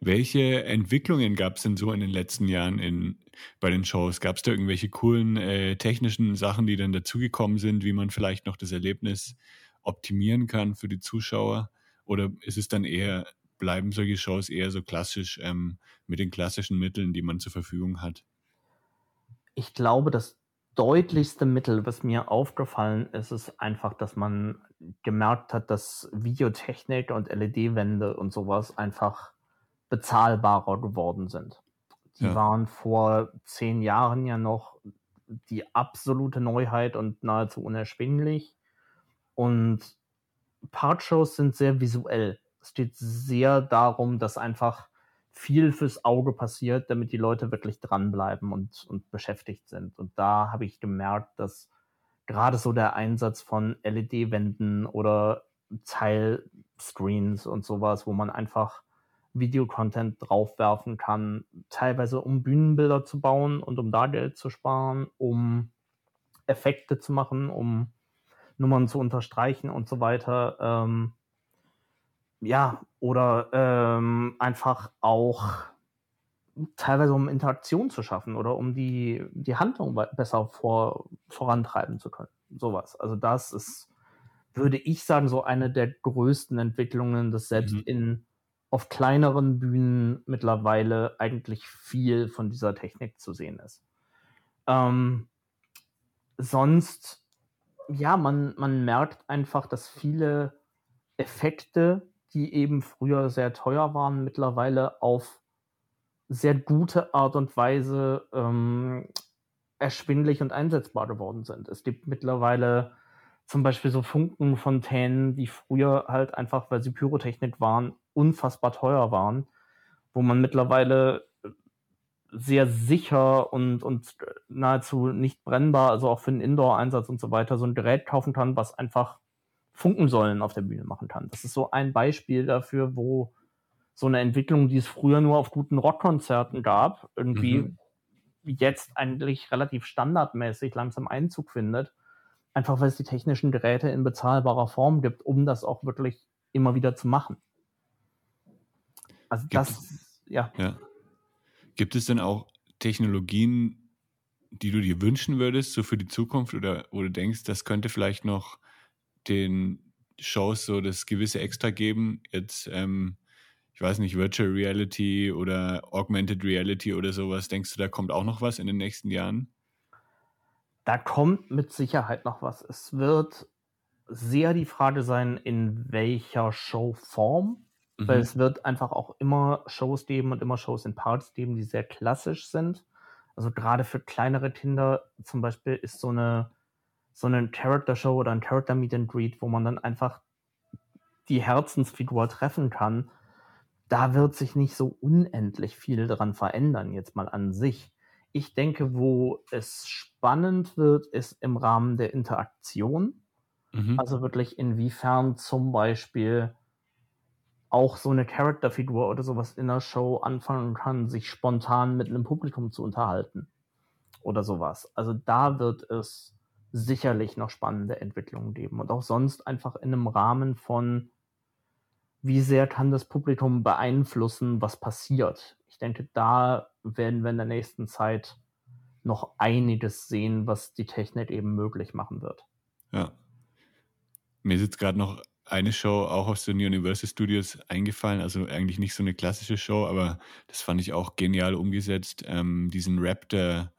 Welche Entwicklungen gab es denn so in den letzten Jahren in, bei den Shows? Gab es da irgendwelche coolen äh, technischen Sachen, die dann dazugekommen sind, wie man vielleicht noch das Erlebnis optimieren kann für die Zuschauer? Oder ist es dann eher, bleiben solche Shows eher so klassisch ähm, mit den klassischen Mitteln, die man zur Verfügung hat? Ich glaube, das deutlichste Mittel, was mir aufgefallen ist, ist einfach, dass man gemerkt hat, dass Videotechnik und LED-Wände und sowas einfach bezahlbarer geworden sind. Die ja. waren vor zehn Jahren ja noch die absolute Neuheit und nahezu unerschwinglich. Und Partshows sind sehr visuell. Es geht sehr darum, dass einfach viel fürs Auge passiert, damit die Leute wirklich dranbleiben und, und beschäftigt sind. Und da habe ich gemerkt, dass gerade so der Einsatz von LED-Wänden oder Teilscreens und sowas, wo man einfach Videocontent draufwerfen kann, teilweise um Bühnenbilder zu bauen und um da Geld zu sparen, um Effekte zu machen, um Nummern zu unterstreichen und so weiter. Ähm, ja, oder ähm, einfach auch teilweise um Interaktion zu schaffen oder um die, die Handlung besser vor, vorantreiben zu können. Sowas. Also das ist, würde ich sagen, so eine der größten Entwicklungen, dass selbst mhm. in auf kleineren Bühnen mittlerweile eigentlich viel von dieser Technik zu sehen ist. Ähm, sonst, ja, man, man merkt einfach, dass viele Effekte, die eben früher sehr teuer waren, mittlerweile auf sehr gute Art und Weise ähm, erschwinglich und einsetzbar geworden sind. Es gibt mittlerweile zum Beispiel so Funkenfontänen, die früher halt einfach, weil sie Pyrotechnik waren, unfassbar teuer waren, wo man mittlerweile sehr sicher und, und nahezu nicht brennbar, also auch für den Indoor-Einsatz und so weiter, so ein Gerät kaufen kann, was einfach Funkensäulen auf der Bühne machen kann. Das ist so ein Beispiel dafür, wo so eine Entwicklung, die es früher nur auf guten Rockkonzerten gab, irgendwie mhm. jetzt eigentlich relativ standardmäßig langsam Einzug findet. Einfach weil es die technischen Geräte in bezahlbarer Form gibt, um das auch wirklich immer wieder zu machen. Also gibt das, es, ja. ja. Gibt es denn auch Technologien, die du dir wünschen würdest, so für die Zukunft oder wo du denkst, das könnte vielleicht noch den Shows so das gewisse Extra geben? Jetzt, ähm, ich weiß nicht, Virtual Reality oder Augmented Reality oder sowas. Denkst du, da kommt auch noch was in den nächsten Jahren? Da kommt mit Sicherheit noch was. Es wird sehr die Frage sein, in welcher Showform. Mhm. Weil es wird einfach auch immer Shows geben und immer Shows in Parts geben, die sehr klassisch sind. Also gerade für kleinere Kinder zum Beispiel ist so eine, so eine Character-Show oder ein Character Meet and Greet, wo man dann einfach die Herzensfigur treffen kann, da wird sich nicht so unendlich viel daran verändern, jetzt mal an sich. Ich denke, wo es spannend wird, ist im Rahmen der Interaktion. Mhm. Also wirklich, inwiefern zum Beispiel auch so eine Charakterfigur oder sowas in der Show anfangen kann, sich spontan mit einem Publikum zu unterhalten. Oder sowas. Also da wird es sicherlich noch spannende Entwicklungen geben. Und auch sonst einfach in einem Rahmen von wie sehr kann das Publikum beeinflussen, was passiert. Ich denke, da werden wir in der nächsten Zeit noch einiges sehen, was die Technik eben möglich machen wird. Ja. Mir ist jetzt gerade noch eine Show auch aus den Universal Studios eingefallen, also eigentlich nicht so eine klassische Show, aber das fand ich auch genial umgesetzt. Ähm, diesen Raptor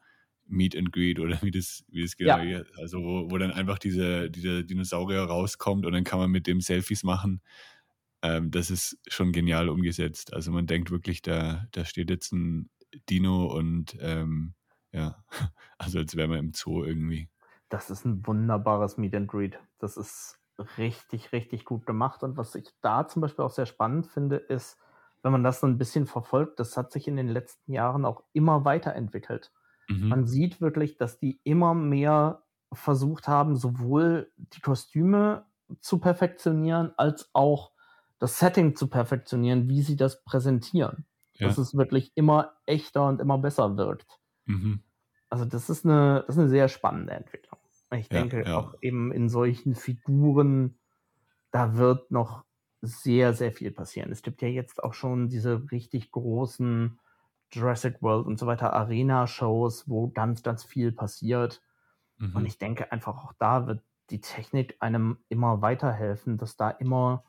Meet and Greet oder wie das, wie das genau, ja. also wo, wo dann einfach diese, dieser Dinosaurier rauskommt und dann kann man mit dem Selfies machen. Ähm, das ist schon genial umgesetzt. Also man denkt wirklich, da, da steht jetzt ein Dino und ähm, ja, also als wäre man im Zoo irgendwie. Das ist ein wunderbares Meet and Greet. Das ist richtig, richtig gut gemacht. Und was ich da zum Beispiel auch sehr spannend finde, ist, wenn man das so ein bisschen verfolgt, das hat sich in den letzten Jahren auch immer weiterentwickelt. Mhm. Man sieht wirklich, dass die immer mehr versucht haben, sowohl die Kostüme zu perfektionieren, als auch das Setting zu perfektionieren, wie sie das präsentieren. Ja. Dass es wirklich immer echter und immer besser wirkt. Mhm. Also das ist eine, das ist eine sehr spannende Entwicklung. Ich ja, denke ja. auch eben in solchen Figuren, da wird noch sehr, sehr viel passieren. Es gibt ja jetzt auch schon diese richtig großen Jurassic World und so weiter Arena-Shows, wo ganz, ganz viel passiert. Mhm. Und ich denke einfach auch da wird die Technik einem immer weiterhelfen, dass da immer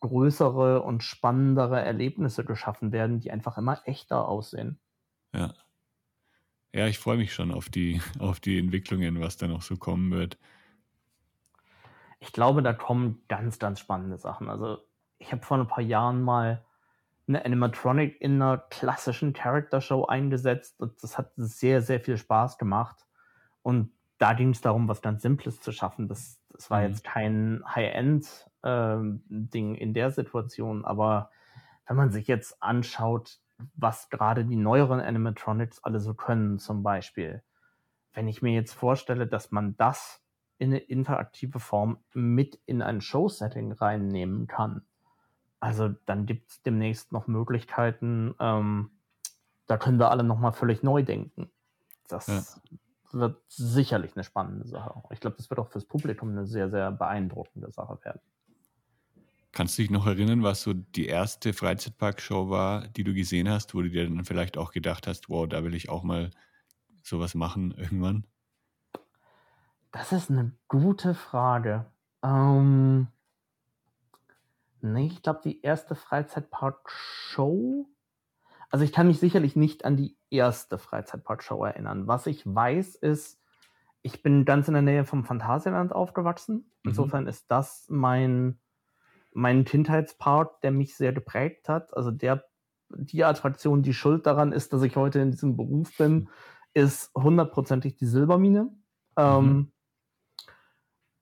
größere und spannendere Erlebnisse geschaffen werden, die einfach immer echter aussehen. Ja. Ja, ich freue mich schon auf die, auf die Entwicklungen, was da noch so kommen wird. Ich glaube, da kommen ganz, ganz spannende Sachen. Also, ich habe vor ein paar Jahren mal eine Animatronic in einer klassischen Character-Show eingesetzt und das hat sehr, sehr viel Spaß gemacht. Und da ging es darum, was ganz Simples zu schaffen. Das, das war mhm. jetzt kein High-End-Ding ähm, in der Situation, aber wenn man sich jetzt anschaut, was gerade die neueren Animatronics alle so können, zum Beispiel, wenn ich mir jetzt vorstelle, dass man das in eine interaktive Form mit in ein Show-Setting reinnehmen kann, also dann gibt es demnächst noch Möglichkeiten, ähm, da können wir alle nochmal völlig neu denken. Das ja wird sicherlich eine spannende Sache. Ich glaube, das wird auch fürs Publikum eine sehr, sehr beeindruckende Sache werden. Kannst du dich noch erinnern, was so die erste Freizeitpark-Show war, die du gesehen hast, wo du dir dann vielleicht auch gedacht hast, wow, da will ich auch mal sowas machen irgendwann? Das ist eine gute Frage. Ähm, nee, ich glaube, die erste Freizeitpark-Show also ich kann mich sicherlich nicht an die erste Freizeitparkshow erinnern. Was ich weiß ist, ich bin ganz in der Nähe vom Phantasialand aufgewachsen. Mhm. Insofern mhm. ist das mein, mein Kindheitspark, der mich sehr geprägt hat. Also der, die Attraktion, die schuld daran ist, dass ich heute in diesem Beruf bin, ist hundertprozentig die Silbermine. Ähm, mhm. Ähm,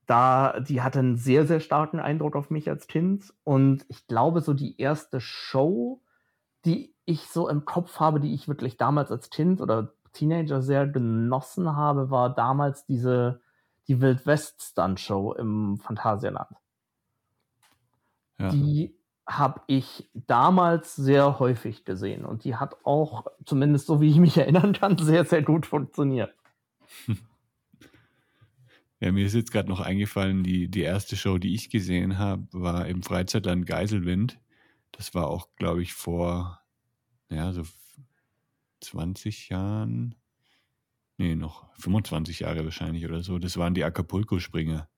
da, die hatte einen sehr, sehr starken Eindruck auf mich als Kind. Und ich glaube, so die erste Show, die ich so im Kopf habe, die ich wirklich damals als Kind oder Teenager sehr genossen habe, war damals diese die Wild West Stunt Show im Phantasialand. ja. die habe ich damals sehr häufig gesehen und die hat auch, zumindest so wie ich mich erinnern kann, sehr, sehr gut funktioniert. Ja, mir ist jetzt gerade noch eingefallen, die, die erste Show, die ich gesehen habe, war im Freizeitland Geiselwind. Das war auch, glaube ich, vor, ja, so 20 Jahren. Nee, noch 25 Jahre wahrscheinlich oder so. Das waren die Acapulco-Springer.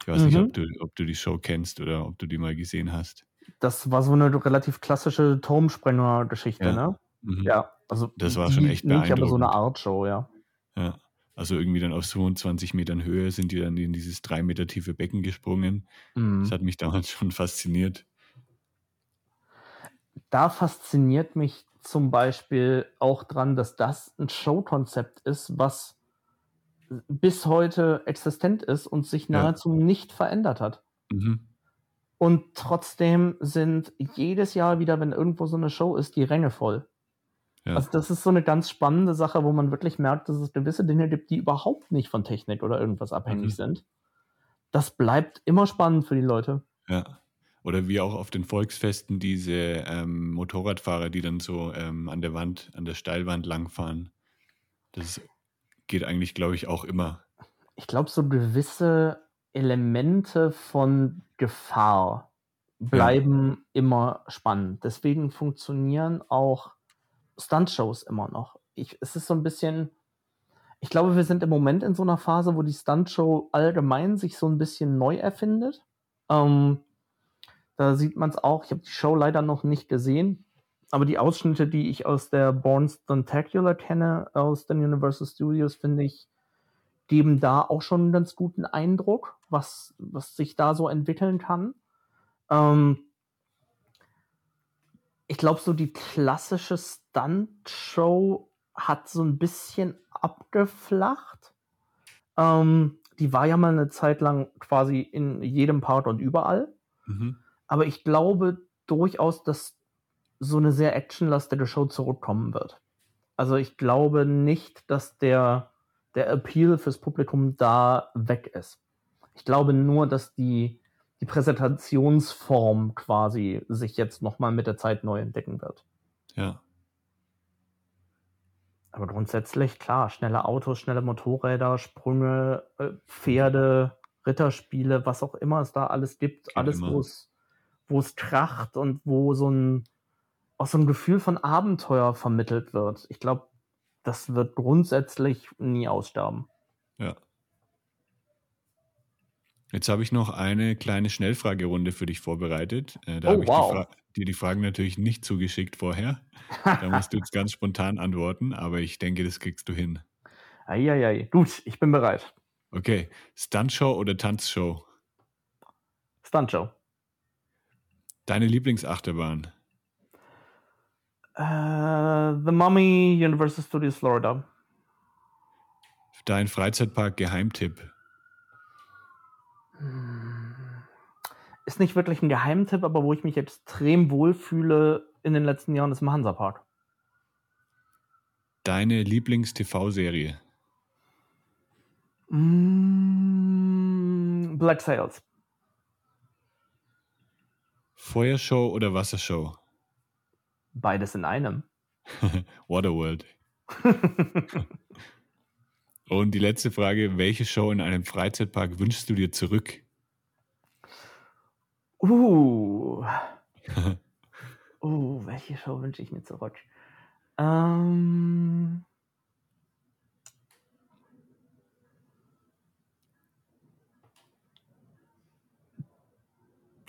Ich weiß mhm. nicht, ob du, ob du die Show kennst oder ob du die mal gesehen hast. Das war so eine relativ klassische Turmsprenger-Geschichte, ja. ne? Mhm. Ja, also das war schon echt beeindruckend. Nicht aber so eine Art Show, ja. Ja, also irgendwie dann auf 22 Metern Höhe sind die dann in dieses drei Meter tiefe Becken gesprungen. Mhm. Das hat mich damals schon fasziniert. Da fasziniert mich zum Beispiel auch dran, dass das ein Showkonzept ist, was bis heute existent ist und sich nahezu ja. nicht verändert hat. Mhm. Und trotzdem sind jedes Jahr wieder, wenn irgendwo so eine Show ist, die Ränge voll. Ja. Also das ist so eine ganz spannende Sache, wo man wirklich merkt, dass es gewisse Dinge gibt, die überhaupt nicht von Technik oder irgendwas abhängig mhm. sind. Das bleibt immer spannend für die Leute. Ja. Oder wie auch auf den Volksfesten diese ähm, Motorradfahrer, die dann so ähm, an der Wand, an der Steilwand langfahren. Das geht eigentlich, glaube ich, auch immer. Ich glaube, so gewisse Elemente von Gefahr bleiben ja. immer spannend. Deswegen funktionieren auch Stuntshows immer noch. Ich, es ist so ein bisschen, ich glaube, wir sind im Moment in so einer Phase, wo die Stuntshow allgemein sich so ein bisschen neu erfindet. Ähm, da sieht man es auch. Ich habe die Show leider noch nicht gesehen, aber die Ausschnitte, die ich aus der Born Stuntacular kenne, aus den Universal Studios, finde ich, geben da auch schon einen ganz guten Eindruck, was, was sich da so entwickeln kann. Ähm, ich glaube, so die klassische Stunt-Show hat so ein bisschen abgeflacht. Ähm, die war ja mal eine Zeit lang quasi in jedem Part und überall. Mhm. Aber ich glaube durchaus, dass so eine sehr actionlastige Show zurückkommen wird. Also ich glaube nicht, dass der, der Appeal fürs Publikum da weg ist. Ich glaube nur, dass die, die Präsentationsform quasi sich jetzt nochmal mit der Zeit neu entdecken wird. Ja. Aber grundsätzlich, klar, schnelle Autos, schnelle Motorräder, Sprünge, äh, Pferde, Ritterspiele, was auch immer es da alles gibt, Geht alles, wo es wo es kracht und wo so ein, auch so ein Gefühl von Abenteuer vermittelt wird. Ich glaube, das wird grundsätzlich nie aussterben. Ja. Jetzt habe ich noch eine kleine Schnellfragerunde für dich vorbereitet. Äh, da oh, habe ich wow. dir die Fragen natürlich nicht zugeschickt vorher. Da musst du jetzt ganz spontan antworten, aber ich denke, das kriegst du hin. Eieiei. Gut, ich bin bereit. Okay. Stuntshow oder Tanzshow? Stuntshow. Deine Lieblingsachterbahn? Uh, The Mummy, Universal Studios Florida. Dein Freizeitpark Geheimtipp? Ist nicht wirklich ein Geheimtipp, aber wo ich mich extrem wohlfühle in den letzten Jahren ist im Hansapark. Deine Lieblings-TV-Serie? Mm, Black Sails. Feuershow oder Wassershow? Beides in einem. Waterworld. Und die letzte Frage: Welche Show in einem Freizeitpark wünschst du dir zurück? Uh. uh, welche Show wünsche ich mir zurück? Ähm.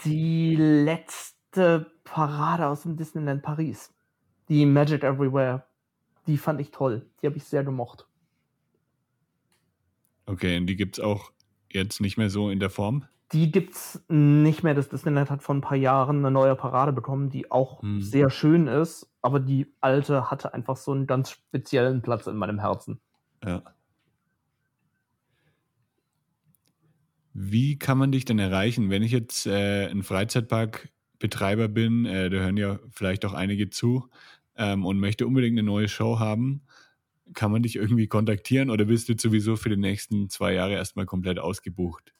die letzte Parade aus dem Disneyland Paris. Die Magic Everywhere. Die fand ich toll. Die habe ich sehr gemocht. Okay, und die gibt es auch jetzt nicht mehr so in der Form? Die gibt es nicht mehr. Das Disneyland hat vor ein paar Jahren eine neue Parade bekommen, die auch hm. sehr schön ist, aber die alte hatte einfach so einen ganz speziellen Platz in meinem Herzen. Ja. Wie kann man dich denn erreichen, wenn ich jetzt äh, ein Freizeitparkbetreiber bin, äh, da hören ja vielleicht auch einige zu ähm, und möchte unbedingt eine neue Show haben? Kann man dich irgendwie kontaktieren oder bist du sowieso für die nächsten zwei Jahre erstmal komplett ausgebucht?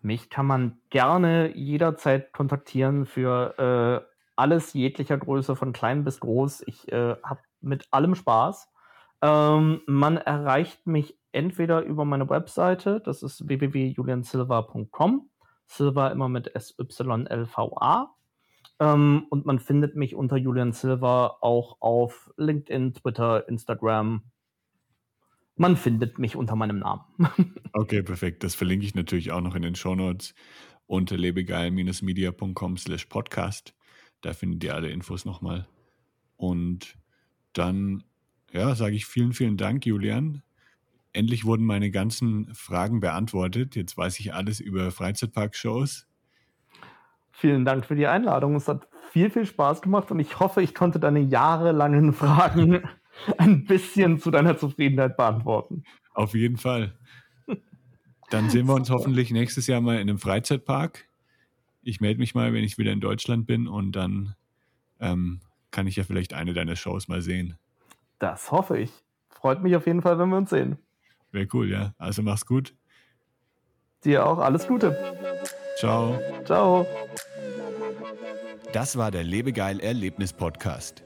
Mich kann man gerne jederzeit kontaktieren für äh, alles jeglicher Größe, von klein bis groß. Ich äh, habe mit allem Spaß. Ähm, man erreicht mich entweder über meine Webseite, das ist www.juliansilva.com, Silva immer mit S-Y-L-V-A. Ähm, und man findet mich unter Julian Silva auch auf LinkedIn, Twitter, Instagram. Man findet mich unter meinem Namen. okay, perfekt. Das verlinke ich natürlich auch noch in den Shownotes unter lebegeil-media.com slash podcast. Da findet ihr alle Infos nochmal. Und dann, ja, sage ich vielen, vielen Dank, Julian. Endlich wurden meine ganzen Fragen beantwortet. Jetzt weiß ich alles über Freizeitpark-Shows. Vielen Dank für die Einladung. Es hat viel, viel Spaß gemacht und ich hoffe, ich konnte deine jahrelangen Fragen ein bisschen zu deiner Zufriedenheit beantworten. Auf jeden Fall. Dann sehen wir uns hoffentlich nächstes Jahr mal in einem Freizeitpark. Ich melde mich mal, wenn ich wieder in Deutschland bin und dann ähm, kann ich ja vielleicht eine deiner Shows mal sehen. Das hoffe ich. Freut mich auf jeden Fall, wenn wir uns sehen. Wäre cool, ja. Also mach's gut. Dir auch alles Gute. Ciao. Ciao. Das war der Lebegeil Erlebnis Podcast.